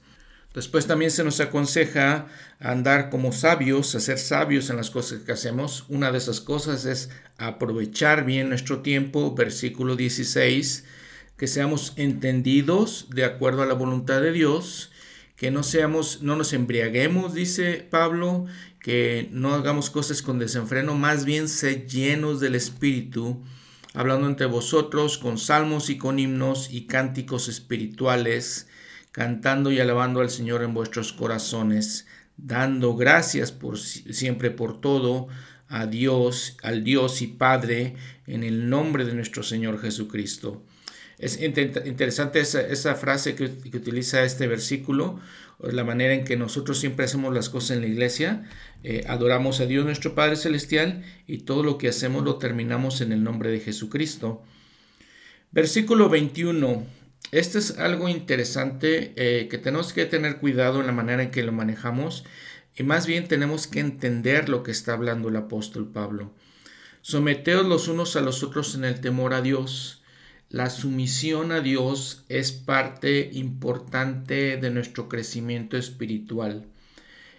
Después también se nos aconseja andar como sabios, a ser sabios en las cosas que hacemos. Una de esas cosas es aprovechar bien nuestro tiempo, versículo 16, que seamos entendidos de acuerdo a la voluntad de Dios, que no seamos, no nos embriaguemos, dice Pablo, que no hagamos cosas con desenfreno, más bien ser llenos del Espíritu, hablando entre vosotros con salmos y con himnos y cánticos espirituales cantando y alabando al Señor en vuestros corazones, dando gracias por siempre por todo a Dios, al Dios y Padre, en el nombre de nuestro Señor Jesucristo. Es interesante esa, frase que, utiliza este versículo, la manera en que nosotros siempre hacemos las cosas en la iglesia. Eh, adoramos a Dios nuestro Padre Celestial y todo lo que hacemos lo terminamos en el nombre de Jesucristo. Versículo 21. Esto es algo interesante eh, que tenemos que tener cuidado en la manera en que lo manejamos y más bien tenemos que entender lo que está hablando el apóstol Pablo. Someteos los unos a los otros en el temor a Dios. La sumisión a Dios es parte importante de nuestro crecimiento espiritual.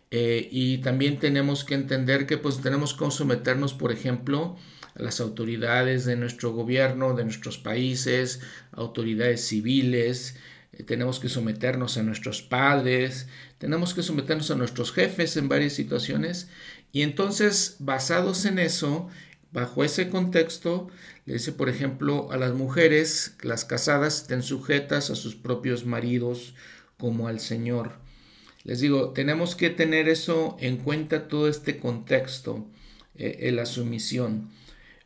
Eh, y también tenemos que entender que pues tenemos que someternos, por ejemplo, las autoridades de nuestro gobierno, de nuestros países, autoridades civiles, eh, tenemos que someternos a nuestros padres, tenemos que someternos a nuestros jefes en varias situaciones y entonces basados en eso, bajo ese contexto, le dice por ejemplo a las mujeres, las casadas estén sujetas a sus propios maridos como al Señor. Les digo, tenemos que tener eso en cuenta todo este contexto, eh, en la sumisión.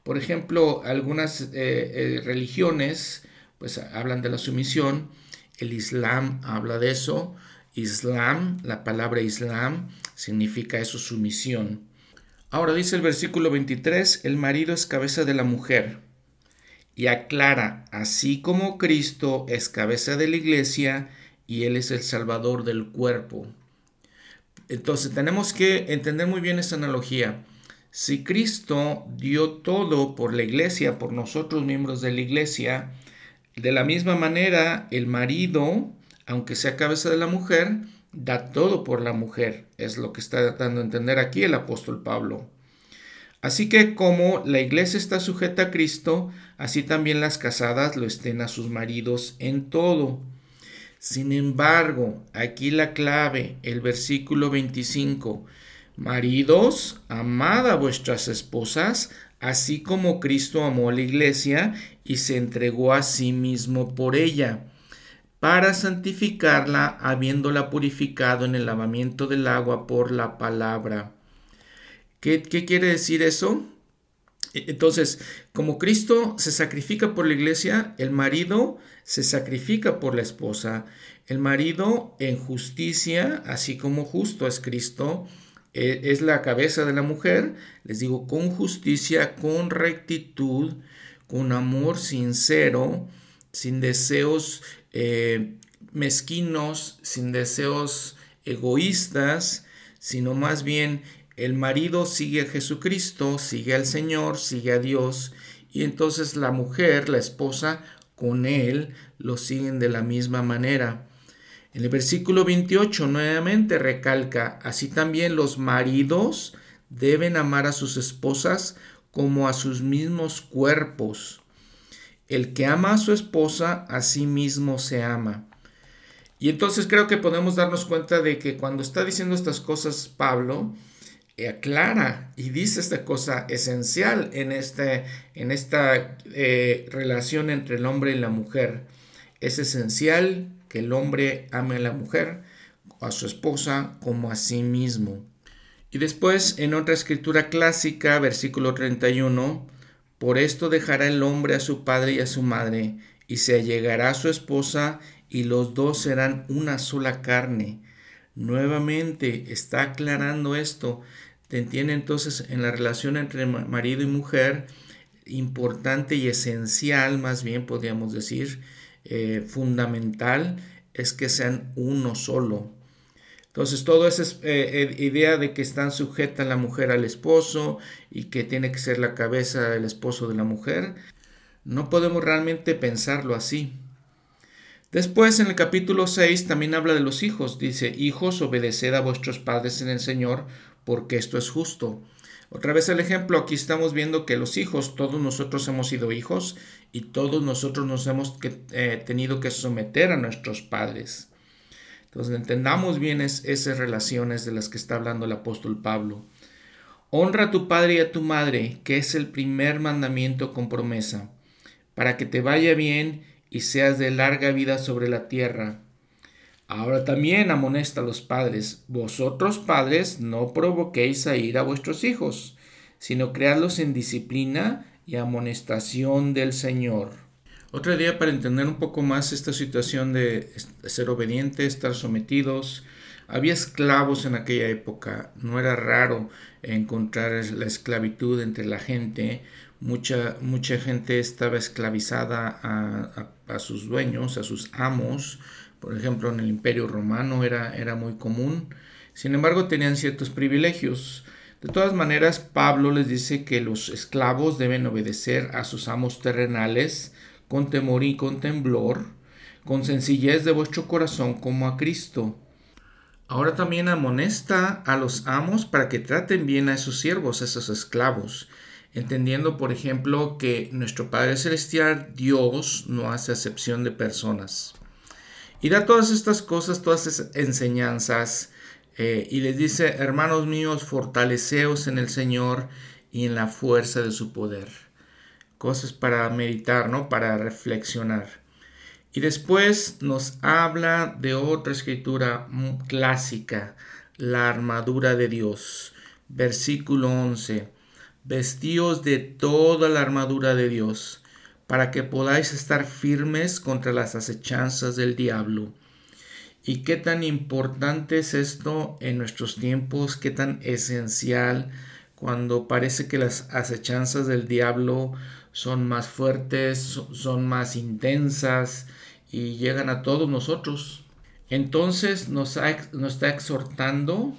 Por ejemplo, algunas eh, eh, religiones pues hablan de la sumisión, el Islam habla de eso, Islam, la palabra Islam significa eso, sumisión. Ahora dice el versículo 23, el marido es cabeza de la mujer y aclara, así como Cristo es cabeza de la iglesia y Él es el salvador del cuerpo. Entonces tenemos que entender muy bien esa analogía. Si Cristo dio todo por la iglesia, por nosotros miembros de la iglesia, de la misma manera el marido, aunque sea cabeza de la mujer, da todo por la mujer. Es lo que está dando a entender aquí el apóstol Pablo. Así que como la iglesia está sujeta a Cristo, así también las casadas lo estén a sus maridos en todo. Sin embargo, aquí la clave, el versículo 25, Maridos, amad a vuestras esposas, así como Cristo amó a la iglesia y se entregó a sí mismo por ella, para santificarla, habiéndola purificado en el lavamiento del agua por la palabra. ¿Qué, qué quiere decir eso? E, entonces, como Cristo se sacrifica por la iglesia, el marido se sacrifica por la esposa. El marido en justicia, así como justo es Cristo, e, es la cabeza de la mujer, les digo, con justicia, con rectitud, con amor sincero, sin deseos eh, mezquinos, sin deseos egoístas, sino más bien el marido sigue a Jesucristo, sigue al Señor, sigue a Dios, y entonces la mujer, la esposa, con él lo siguen de la misma manera. En el versículo 28 nuevamente recalca, así también los maridos deben amar a sus esposas como a sus mismos cuerpos. El que ama a su esposa, a sí mismo se ama. Y entonces creo que podemos darnos cuenta de que cuando está diciendo estas cosas Pablo, aclara y dice esta cosa esencial en, este, en esta eh, relación entre el hombre y la mujer. Es esencial que el hombre ame a la mujer, a su esposa, como a sí mismo. Y después, en otra escritura clásica, versículo 31, por esto dejará el hombre a su padre y a su madre, y se allegará a su esposa, y los dos serán una sola carne. Nuevamente está aclarando esto. Te entiende entonces en la relación entre marido y mujer, importante y esencial, más bien podríamos decir, eh, fundamental es que sean uno solo. Entonces, toda esa eh, idea de que están sujetas la mujer al esposo y que tiene que ser la cabeza del esposo de la mujer, no podemos realmente pensarlo así. Después, en el capítulo 6, también habla de los hijos. Dice, hijos, obedeced a vuestros padres en el Señor, porque esto es justo. Otra vez el ejemplo, aquí estamos viendo que los hijos, todos nosotros hemos sido hijos y todos nosotros nos hemos eh, tenido que someter a nuestros padres. Entonces entendamos bien esas relaciones de las que está hablando el apóstol Pablo. Honra a tu padre y a tu madre, que es el primer mandamiento con promesa, para que te vaya bien y seas de larga vida sobre la tierra. Ahora también amonesta a los padres, vosotros padres no provoquéis a ir a vuestros hijos, sino creadlos en disciplina y amonestación del Señor. Otra idea para entender un poco más esta situación de ser obediente, estar sometidos. Había esclavos en aquella época, no era raro encontrar la esclavitud entre la gente. Mucha, mucha gente estaba esclavizada a, a, sus dueños, a sus amos. Por ejemplo, en el Imperio Romano era, era muy común. Sin embargo, tenían ciertos privilegios. De todas maneras, Pablo les dice que los esclavos deben obedecer a sus amos terrenales con temor y con temblor, con sencillez de vuestro corazón como a Cristo. Ahora también amonesta a los amos para que traten bien a esos siervos, a esos esclavos, entendiendo, por ejemplo, que nuestro Padre Celestial, Dios, no hace acepción de personas. Y da todas estas cosas, todas esas enseñanzas, eh, y les dice, hermanos míos, fortaleceos en el Señor y en la fuerza de su poder cosas para meditar, ¿no? Para reflexionar. Y después nos habla de otra escritura clásica, la armadura de Dios. Versículo 11. Vestíos de toda la armadura de Dios, para que podáis estar firmes contra las acechanzas del diablo. Y qué tan importante es esto en nuestros tiempos, qué tan esencial cuando parece que las acechanzas del diablo son más fuertes, son más intensas y llegan a todos nosotros. Entonces nos, nos está exhortando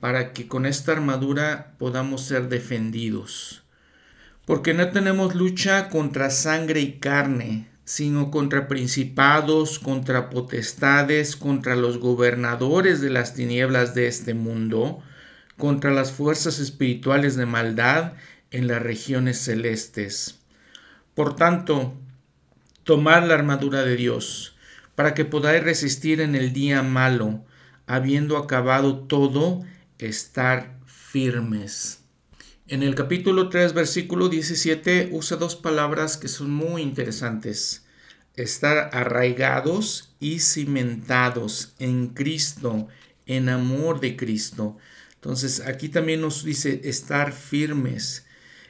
para que con esta armadura podamos ser defendidos. Porque no tenemos lucha contra sangre y carne, sino contra principados, contra potestades, contra los gobernadores de las tinieblas de este mundo, contra las fuerzas espirituales de maldad en las regiones celestes. Por tanto, tomad la armadura de Dios, para que podáis resistir en el día malo, habiendo acabado todo, estar firmes. En el capítulo 3, versículo 17, usa dos palabras que son muy interesantes. Estar arraigados y cimentados en Cristo, en amor de Cristo. Entonces aquí también nos dice estar firmes.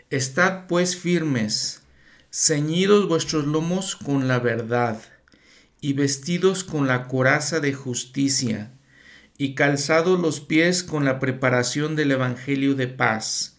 Estad pues firmes ceñidos vuestros lomos con la verdad, y vestidos con la coraza de justicia, y calzados los pies con la preparación del Evangelio de paz.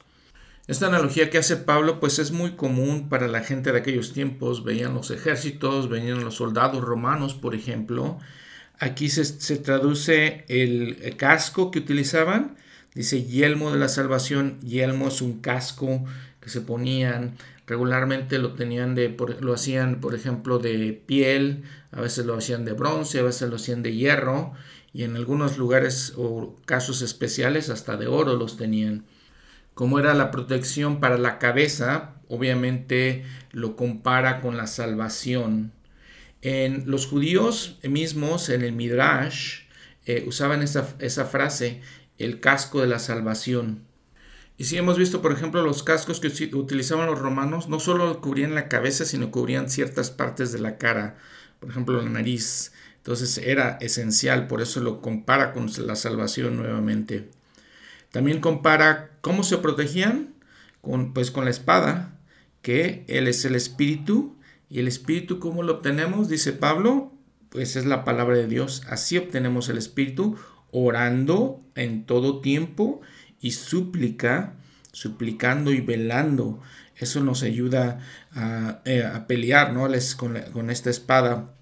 Esta analogía que hace Pablo pues es muy común para la gente de aquellos tiempos. Veían los ejércitos, veían los soldados romanos, por ejemplo. Aquí se, se traduce el casco que utilizaban. Dice yelmo de la salvación. Yelmo es un casco que se ponían regularmente lo tenían de lo hacían por ejemplo de piel a veces lo hacían de bronce a veces lo hacían de hierro y en algunos lugares o casos especiales hasta de oro los tenían como era la protección para la cabeza obviamente lo compara con la salvación en los judíos mismos en el midrash eh, usaban esa, esa frase el casco de la salvación y si hemos visto, por ejemplo, los cascos que utilizaban los romanos, no solo cubrían la cabeza, sino cubrían ciertas partes de la cara, por ejemplo, la nariz. Entonces era esencial, por eso lo compara con la salvación nuevamente. También compara cómo se protegían con, pues, con la espada, que Él es el Espíritu. ¿Y el Espíritu cómo lo obtenemos? Dice Pablo, pues es la palabra de Dios. Así obtenemos el Espíritu, orando en todo tiempo y súplica, suplicando y velando. Eso nos ayuda a, eh, pelear ¿no? con, con esta espada.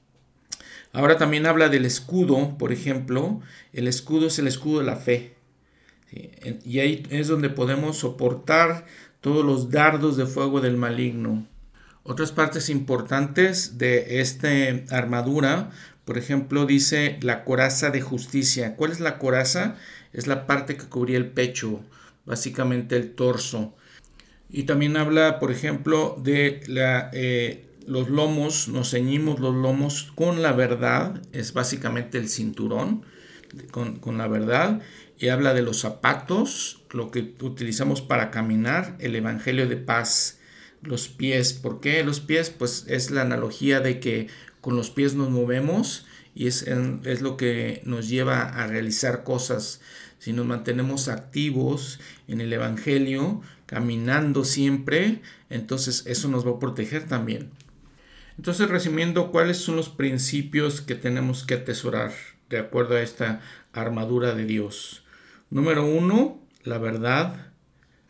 Ahora también habla del escudo, por ejemplo. El escudo es el escudo de la fe. Y ahí es donde podemos soportar todos los dardos de fuego del maligno. Otras partes importantes de esta armadura, por ejemplo, dice la coraza de justicia. ¿Cuál es la coraza? Es la parte que cubría el pecho, básicamente el torso. Y también habla, por ejemplo, de eh, los lomos, nos ceñimos los lomos con la verdad, es básicamente el cinturón, con, con la verdad y habla de los zapatos, lo que utilizamos para caminar, el Evangelio de paz, los pies. ¿Por qué los pies? Pues es la analogía de que con los pies nos movemos y es, es lo que nos lleva a realizar cosas. Si nos mantenemos activos en el Evangelio, caminando siempre, entonces eso nos va a proteger también. Entonces, resumiendo, ¿cuáles son los principios que tenemos que atesorar de acuerdo a esta armadura de Dios? Número uno, la verdad.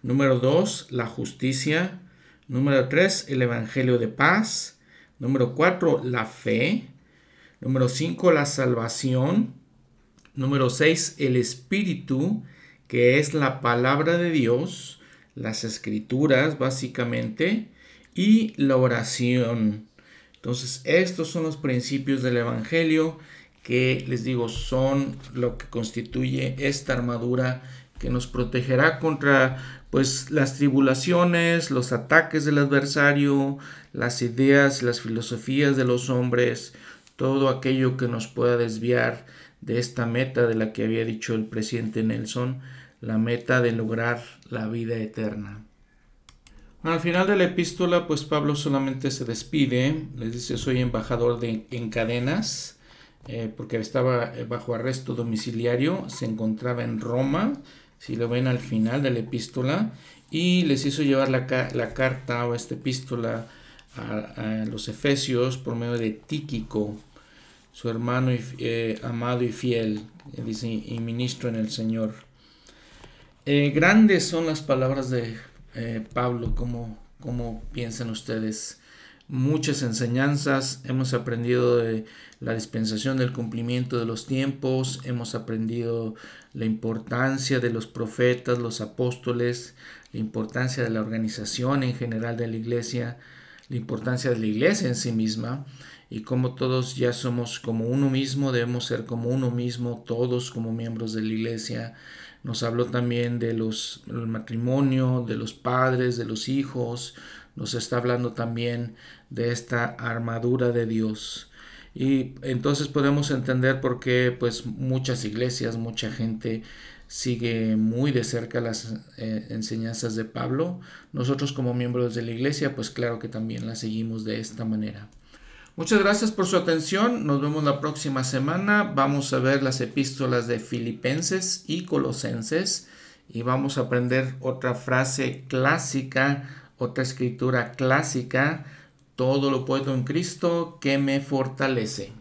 Número dos, la justicia. Número tres, el Evangelio de paz. Número cuatro, la fe. Número cinco, la salvación. Número seis, el Espíritu, que es la palabra de Dios, las escrituras básicamente, y la oración. Entonces, estos son los principios del Evangelio que les digo son lo que constituye esta armadura que nos protegerá contra pues las tribulaciones, los ataques del adversario, las ideas, las filosofías de los hombres, todo aquello que nos pueda desviar de esta meta de la que había dicho el presidente Nelson, la meta de lograr la vida eterna. Al final de la epístola, pues Pablo solamente se despide, les dice soy embajador de, en cadenas, eh, porque estaba eh, bajo arresto domiciliario, se encontraba en Roma, si lo ven al final de la epístola, y les hizo llevar la, carta o esta epístola a, los Efesios por medio de Tíquico, su hermano eh, amado y fiel, y ministro en el Señor. grandes son las palabras de Pablo, como, como piensan ustedes muchas enseñanzas, hemos aprendido de la dispensación del cumplimiento de los tiempos, hemos aprendido la importancia de los profetas, los apóstoles, la importancia de la organización en general de la iglesia, la importancia de la iglesia en sí misma y como todos ya somos como uno mismo, debemos ser como uno mismo, todos como miembros de la iglesia. Nos habló también de los del matrimonio, de los padres, de los hijos, nos está hablando también de esta armadura de Dios. Y entonces podemos entender por qué pues muchas iglesias, mucha gente sigue muy de cerca las eh, enseñanzas de Pablo. Nosotros como miembros de la iglesia pues claro que también las seguimos de esta manera. Muchas gracias por su atención. Nos vemos la próxima semana. Vamos a ver las epístolas de Filipenses y Colosenses y vamos a aprender otra frase clásica otra escritura clásica, todo lo puedo en Cristo que me fortalece.